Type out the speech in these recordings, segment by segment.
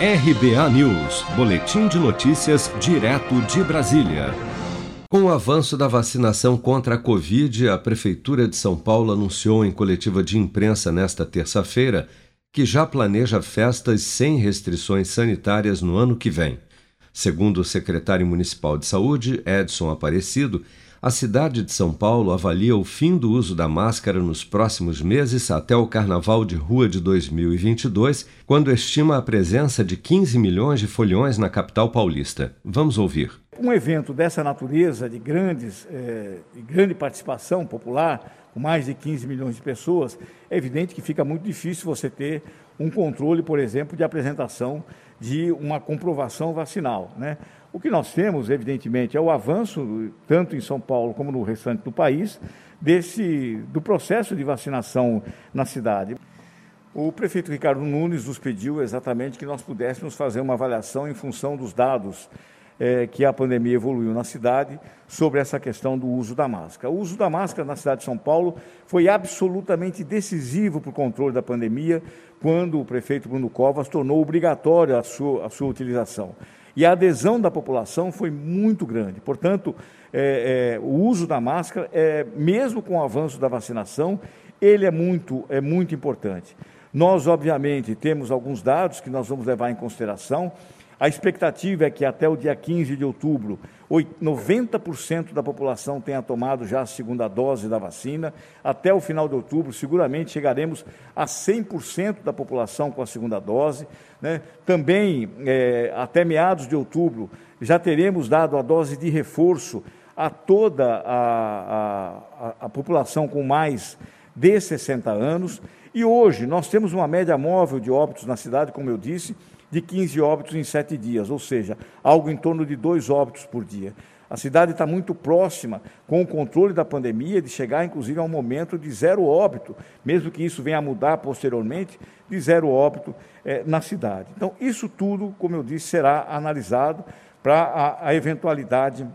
RBA News, Boletim de Notícias, direto de Brasília. Com o avanço da vacinação contra a Covid, a Prefeitura de São Paulo anunciou em coletiva de imprensa nesta terça-feira que já planeja festas sem restrições sanitárias no ano que vem. Segundo o secretário municipal de Saúde, Edson Aparecido, a cidade de São Paulo avalia o fim do uso da máscara nos próximos meses até o Carnaval de Rua de 2022, quando estima a presença de 15 milhões de foliões na capital paulista. Vamos ouvir. Um evento dessa natureza, de, grandes, é, de grande participação popular, com mais de 15 milhões de pessoas, é evidente que fica muito difícil você ter um controle, por exemplo, de apresentação de uma comprovação vacinal. Né? O que nós temos, evidentemente, é o avanço, tanto em São Paulo como no restante do país, desse, do processo de vacinação na cidade. O prefeito Ricardo Nunes nos pediu exatamente que nós pudéssemos fazer uma avaliação em função dos dados é, que a pandemia evoluiu na cidade sobre essa questão do uso da máscara. O uso da máscara na cidade de São Paulo foi absolutamente decisivo para o controle da pandemia, quando o prefeito Bruno Covas tornou obrigatória a sua, a sua utilização e a adesão da população foi muito grande. Portanto, é, é, o uso da máscara, é, mesmo com o avanço da vacinação, ele é muito, é muito importante. Nós, obviamente, temos alguns dados que nós vamos levar em consideração. A expectativa é que até o dia 15 de outubro, 90% da população tenha tomado já a segunda dose da vacina. Até o final de outubro, seguramente chegaremos a 100% da população com a segunda dose. Né? Também, é, até meados de outubro, já teremos dado a dose de reforço a toda a, a, a população com mais de 60 anos. E hoje nós temos uma média móvel de óbitos na cidade, como eu disse, de 15 óbitos em sete dias, ou seja, algo em torno de dois óbitos por dia. A cidade está muito próxima, com o controle da pandemia, de chegar inclusive a um momento de zero óbito, mesmo que isso venha a mudar posteriormente, de zero óbito eh, na cidade. Então, isso tudo, como eu disse, será analisado para a, a, eventualidade,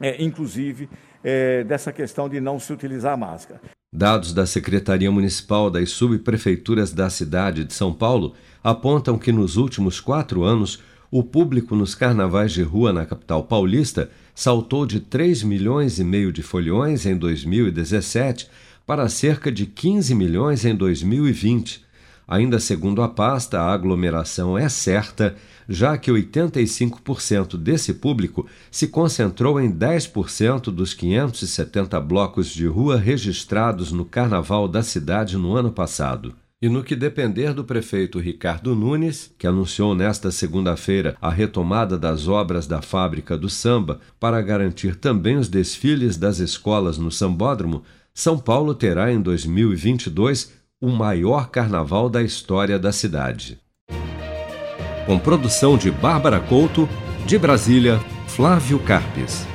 eh, inclusive, eh, dessa questão de não se utilizar a máscara. Dados da Secretaria Municipal das Subprefeituras da cidade de São Paulo apontam que nos últimos quatro anos o público nos carnavais de rua na capital paulista saltou de 3 milhões e meio de folhões em 2017 para cerca de 15 milhões em 2020. Ainda segundo a pasta, a aglomeração é certa, já que 85% desse público se concentrou em 10% dos 570 blocos de rua registrados no Carnaval da cidade no ano passado. E no que depender do prefeito Ricardo Nunes, que anunciou nesta segunda-feira a retomada das obras da fábrica do samba para garantir também os desfiles das escolas no sambódromo, São Paulo terá em 2022 o maior carnaval da história da cidade. Com produção de Bárbara Couto, de Brasília, Flávio Carpes.